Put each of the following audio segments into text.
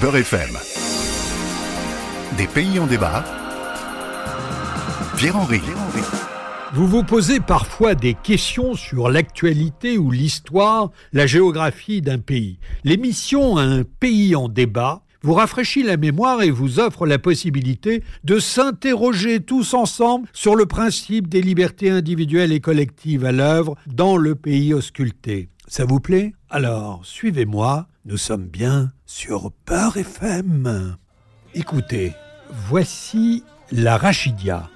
Beurre FM. Des pays en débat. Pierre-Henri. Vous vous posez parfois des questions sur l'actualité ou l'histoire, la géographie d'un pays. L'émission Un pays en débat vous rafraîchit la mémoire et vous offre la possibilité de s'interroger tous ensemble sur le principe des libertés individuelles et collectives à l'œuvre dans le pays ausculté. Ça vous plaît? Alors, suivez-moi, nous sommes bien sur Peur FM. Écoutez, voici la Rachidia.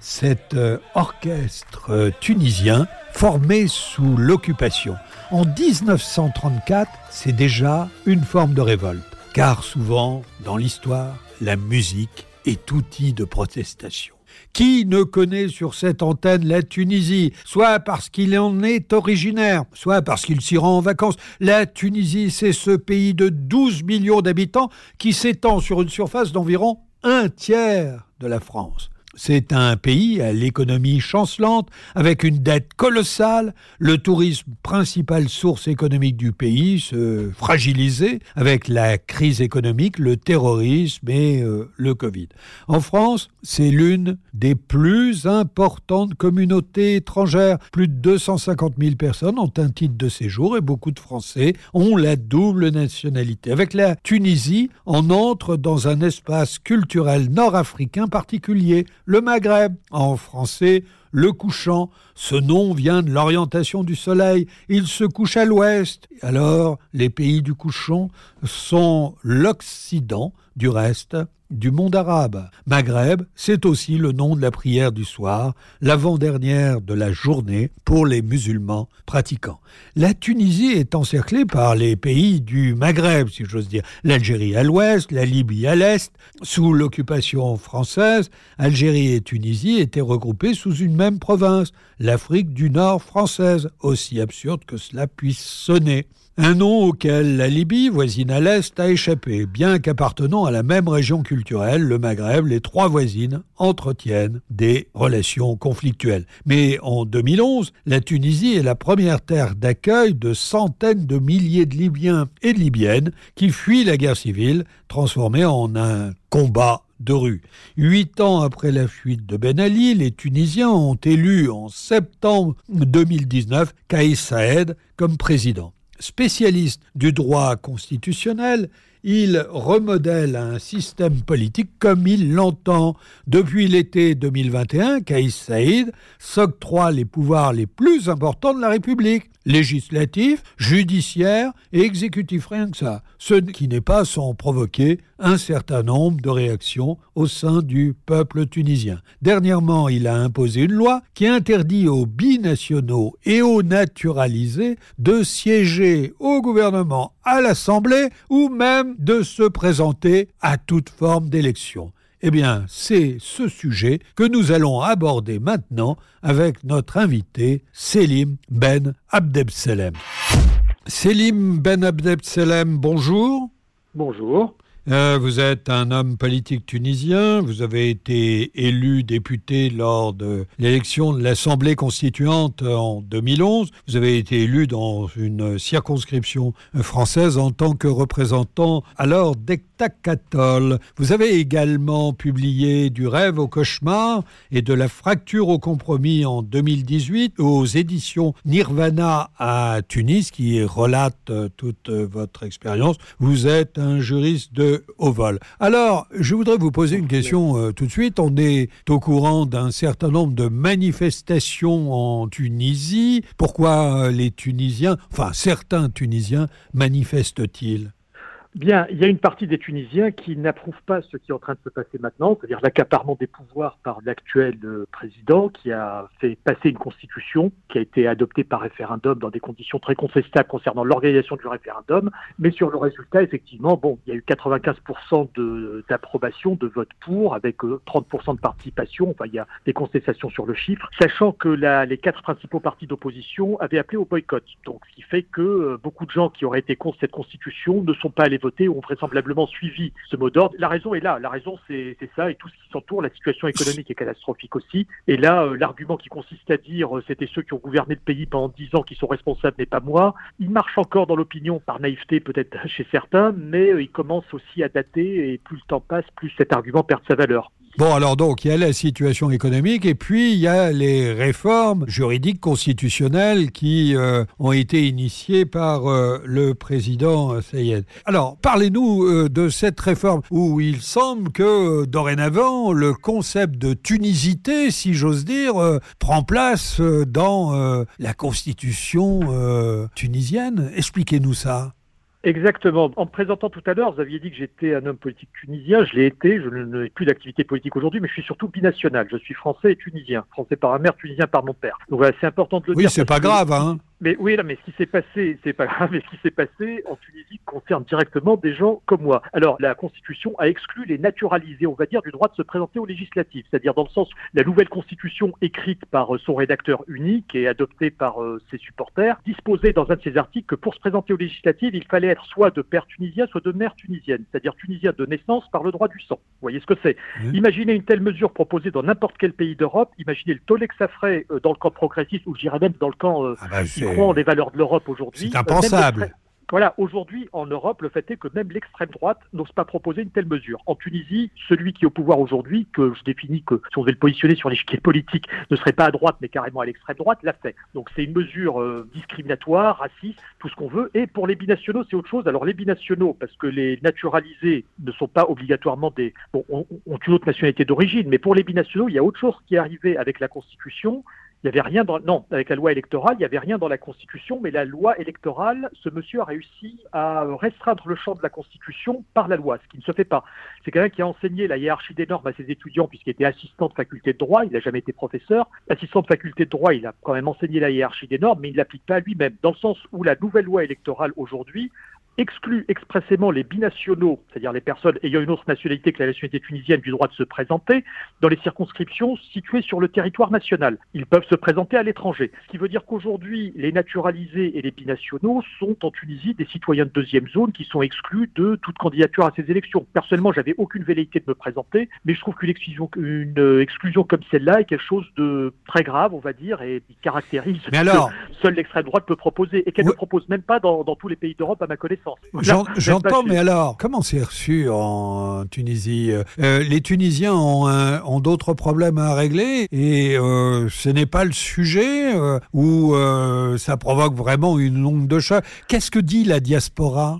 Cet euh, orchestre tunisien formé sous l'occupation. En 1934, c'est déjà une forme de révolte, car souvent, dans l'histoire, la musique est outil de protestation. Qui ne connaît sur cette antenne la Tunisie, soit parce qu'il en est originaire, soit parce qu'il s'y rend en vacances La Tunisie, c'est ce pays de 12 millions d'habitants qui s'étend sur une surface d'environ un tiers de la France. C'est un pays à l'économie chancelante, avec une dette colossale, le tourisme, principale source économique du pays, se fragilisait avec la crise économique, le terrorisme et euh, le Covid. En France, c'est l'une des plus importantes communautés étrangères. Plus de 250 000 personnes ont un titre de séjour et beaucoup de Français ont la double nationalité. Avec la Tunisie, on entre dans un espace culturel nord-africain particulier le Maghreb, en français le couchant. Ce nom vient de l'orientation du soleil. Il se couche à l'ouest. Alors, les pays du couchant sont l'Occident du reste du monde arabe. Maghreb, c'est aussi le nom de la prière du soir, l'avant-dernière de la journée pour les musulmans pratiquants. La Tunisie est encerclée par les pays du Maghreb, si j'ose dire. L'Algérie à l'ouest, la Libye à l'est. Sous l'occupation française, Algérie et Tunisie étaient regroupées sous une même province, l'Afrique du Nord française, aussi absurde que cela puisse sonner. Un nom auquel la Libye, voisine à l'Est, a échappé, bien qu'appartenant à la même région culturelle, le Maghreb, les trois voisines entretiennent des relations conflictuelles. Mais en 2011, la Tunisie est la première terre d'accueil de centaines de milliers de Libyens et de Libyennes qui fuient la guerre civile, transformée en un combat de rue. Huit ans après la fuite de Ben Ali, les Tunisiens ont élu en septembre 2019 Kaïs Saed comme président. Spécialiste du droit constitutionnel, il remodèle un système politique comme il l'entend. Depuis l'été 2021, Kaïs Saïd s'octroie les pouvoirs les plus importants de la République législatif, judiciaire et exécutif, rien que ça. Ce qui n'est pas sans provoquer un certain nombre de réactions au sein du peuple tunisien. Dernièrement, il a imposé une loi qui interdit aux binationaux et aux naturalisés de siéger au gouvernement, à l'Assemblée ou même de se présenter à toute forme d'élection. Eh bien, c'est ce sujet que nous allons aborder maintenant avec notre invité Selim Ben Abdebselem. Selim Ben Abdebselem, bonjour. Bonjour. Euh, vous êtes un homme politique tunisien, vous avez été élu député lors de l'élection de l'Assemblée constituante en 2011, vous avez été élu dans une circonscription française en tant que représentant alors d'Ectacatol. Vous avez également publié Du rêve au cauchemar et de la fracture au compromis en 2018 aux éditions Nirvana à Tunis qui relate toute votre expérience. Vous êtes un juriste de au vol. Alors, je voudrais vous poser une question euh, tout de suite. On est au courant d'un certain nombre de manifestations en Tunisie. Pourquoi euh, les Tunisiens, enfin certains Tunisiens, manifestent-ils? Bien, il y a une partie des Tunisiens qui n'approuvent pas ce qui est en train de se passer maintenant, c'est-à-dire l'accaparement des pouvoirs par l'actuel euh, président qui a fait passer une constitution qui a été adoptée par référendum dans des conditions très contestables concernant l'organisation du référendum. Mais sur le résultat, effectivement, bon, il y a eu 95% d'approbation, de, vote pour, avec 30% euh, de participation. Enfin, il y a des contestations sur le chiffre, sachant que la, les quatre principaux partis d'opposition avaient appelé au boycott. Donc, ce qui fait que euh, beaucoup de gens qui auraient été contre cette constitution ne sont pas allés ont vraisemblablement suivi ce mot d'ordre. La raison est là. La raison, c'est ça et tout ce qui s'entoure. La situation économique est catastrophique aussi. Et là, euh, l'argument qui consiste à dire euh, c'était ceux qui ont gouverné le pays pendant dix ans qui sont responsables, mais pas moi, il marche encore dans l'opinion par naïveté peut-être chez certains, mais il commence aussi à dater et plus le temps passe, plus cet argument perd sa valeur. Bon, alors donc, il y a la situation économique et puis il y a les réformes juridiques constitutionnelles qui euh, ont été initiées par euh, le président Sayed. Alors, parlez-nous euh, de cette réforme où il semble que dorénavant, le concept de tunisité, si j'ose dire, prend place dans la constitution tunisienne. Expliquez-nous ça. Exactement. En me présentant tout à l'heure, vous aviez dit que j'étais un homme politique tunisien. Je l'ai été. Je n'ai plus d'activité politique aujourd'hui, mais je suis surtout binational. Je suis français et tunisien. Français par ma mère, tunisien par mon père. Donc voilà, c'est important de le dire. Oui, c'est pas grave, hein. Mais oui, là, mais ce qui s'est passé, c'est pas grave, mais ce qui s'est passé en Tunisie concerne directement des gens comme moi. Alors, la Constitution a exclu les naturalisés, on va dire, du droit de se présenter aux législatives, c'est-à-dire dans le sens où la nouvelle Constitution écrite par euh, son rédacteur unique et adoptée par euh, ses supporters disposait dans un de ses articles que pour se présenter aux législatives, il fallait être soit de père tunisien, soit de mère tunisienne, c'est-à-dire tunisien de naissance par le droit du sang. Vous voyez ce que c'est. Imaginez une telle mesure proposée dans n'importe quel pays d'Europe, imaginez le tollé que ça ferait euh, dans le camp progressiste, ou je dirais même dans le camp ah bah, les valeurs de l'Europe aujourd'hui. C'est impensable. Voilà, aujourd'hui en Europe, le fait est que même l'extrême droite n'ose pas proposer une telle mesure. En Tunisie, celui qui est au pouvoir aujourd'hui, que je définis que si on devait le positionner sur l'échiquier politique, ne serait pas à droite mais carrément à l'extrême droite, l'a fait. Donc c'est une mesure euh, discriminatoire, raciste, tout ce qu'on veut. Et pour les binationaux, c'est autre chose. Alors les binationaux, parce que les naturalisés ne sont pas obligatoirement des... Bon, ont, ont une autre nationalité d'origine, mais pour les binationaux, il y a autre chose qui est arrivé avec la Constitution, il n'y avait rien dans, non, avec la loi électorale, il n'y avait rien dans la Constitution, mais la loi électorale, ce monsieur a réussi à restreindre le champ de la Constitution par la loi, ce qui ne se fait pas. C'est quelqu'un qui a enseigné la hiérarchie des normes à ses étudiants puisqu'il était assistant de faculté de droit, il n'a jamais été professeur. Assistant de faculté de droit, il a quand même enseigné la hiérarchie des normes, mais il ne l'applique pas lui-même, dans le sens où la nouvelle loi électorale aujourd'hui exclut expressément les binationaux, c'est-à-dire les personnes ayant une autre nationalité que la nationalité tunisienne, du droit de se présenter dans les circonscriptions situées sur le territoire national. Ils peuvent se présenter à l'étranger. Ce qui veut dire qu'aujourd'hui, les naturalisés et les binationaux sont en Tunisie des citoyens de deuxième zone qui sont exclus de toute candidature à ces élections. Personnellement, j'avais aucune velléité de me présenter, mais je trouve qu'une exclusion, une exclusion comme celle-là est quelque chose de très grave, on va dire, et qui caractérise mais alors... que seule l'extrême droite peut proposer, et qu'elle ne propose même pas dans, dans tous les pays d'Europe à ma connaissance. J'entends, mais alors, comment c'est reçu en Tunisie euh, Les Tunisiens ont, ont d'autres problèmes à régler et euh, ce n'est pas le sujet euh, où ça provoque vraiment une onde de choc. Qu'est-ce que dit la diaspora?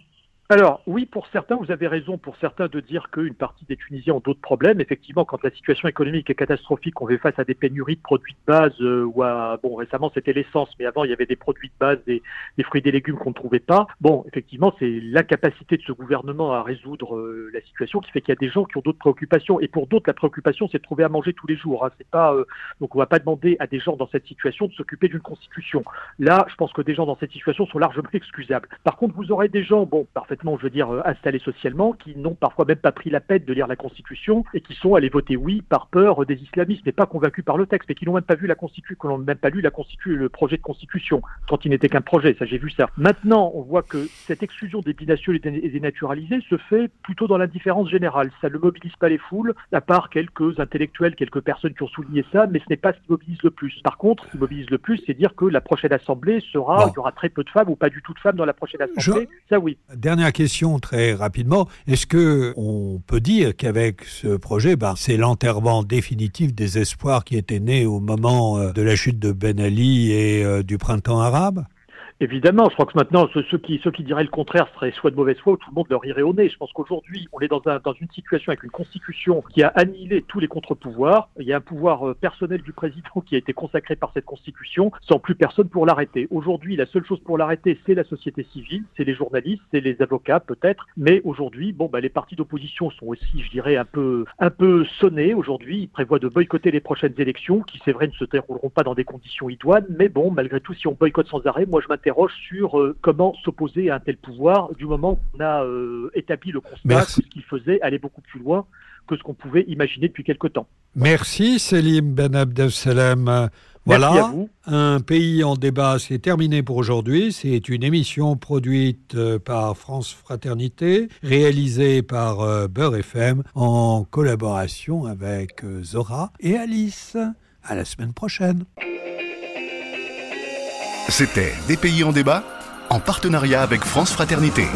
Alors oui, pour certains, vous avez raison, pour certains de dire qu'une partie des Tunisiens ont d'autres problèmes. Effectivement, quand la situation économique est catastrophique, on fait face à des pénuries de produits de base, euh, ou à, bon, récemment c'était l'essence, mais avant il y avait des produits de base, des, des fruits et des légumes qu'on ne trouvait pas. Bon, effectivement, c'est l'incapacité de ce gouvernement à résoudre euh, la situation qui fait qu'il y a des gens qui ont d'autres préoccupations. Et pour d'autres, la préoccupation, c'est de trouver à manger tous les jours. Hein. C'est pas, euh, donc on va pas demander à des gens dans cette situation de s'occuper d'une constitution. Là, je pense que des gens dans cette situation sont largement excusables. Par contre, vous aurez des gens, bon, parfaitement je veux dire, euh, installés socialement, qui n'ont parfois même pas pris la peine de lire la Constitution et qui sont allés voter oui par peur des islamistes, mais pas convaincus par le texte, mais qui n'ont même pas vu la Constitution, qui n'ont même pas lu la Constitution, le projet de Constitution, quand il n'était qu'un projet. Ça, j'ai vu ça. Maintenant, on voit que cette exclusion des binationaux et des naturalisés se fait plutôt dans l'indifférence générale. Ça ne mobilise pas les foules, à part quelques intellectuels, quelques personnes qui ont souligné ça, mais ce n'est pas ce qui mobilise le plus. Par contre, ce qui mobilise le plus, c'est dire que la prochaine assemblée sera, il y aura très peu de femmes ou pas du tout de femmes dans la prochaine assemblée. Ça, oui. Dernière question très rapidement. Est-ce que on peut dire qu'avec ce projet, ben, c'est l'enterrement définitif des espoirs qui étaient nés au moment euh, de la chute de Ben Ali et euh, du printemps arabe? Évidemment, je crois que maintenant, ceux, qui, ceux qui diraient le contraire seraient soit de mauvaise foi ou tout le monde leur irait au nez. Je pense qu'aujourd'hui, on est dans, un, dans une situation avec une constitution qui a annihilé tous les contre-pouvoirs. Il y a un pouvoir euh, personnel du président qui a été consacré par cette constitution, sans plus personne pour l'arrêter. Aujourd'hui, la seule chose pour l'arrêter, c'est la société civile, c'est les journalistes, c'est les avocats peut-être. Mais aujourd'hui, bon, bah, les partis d'opposition sont aussi, je dirais, un peu, un peu sonnés. Aujourd'hui, ils prévoient de boycotter les prochaines élections, qui c'est vrai ne se dérouleront pas dans des conditions idoines. Mais bon, malgré tout, si on boycotte sans arrêt, moi je m'intéresse sur euh, comment s'opposer à un tel pouvoir du moment qu'on a euh, établi le constat que ce qu'il faisait allait beaucoup plus loin que ce qu'on pouvait imaginer depuis quelque temps. Merci Selim Ben Abdessalem. Voilà, un pays en débat, c'est terminé pour aujourd'hui. C'est une émission produite euh, par France Fraternité, réalisée par Beurre FM en collaboration avec Zora et Alice. À la semaine prochaine. C'était Des pays en débat en partenariat avec France Fraternité.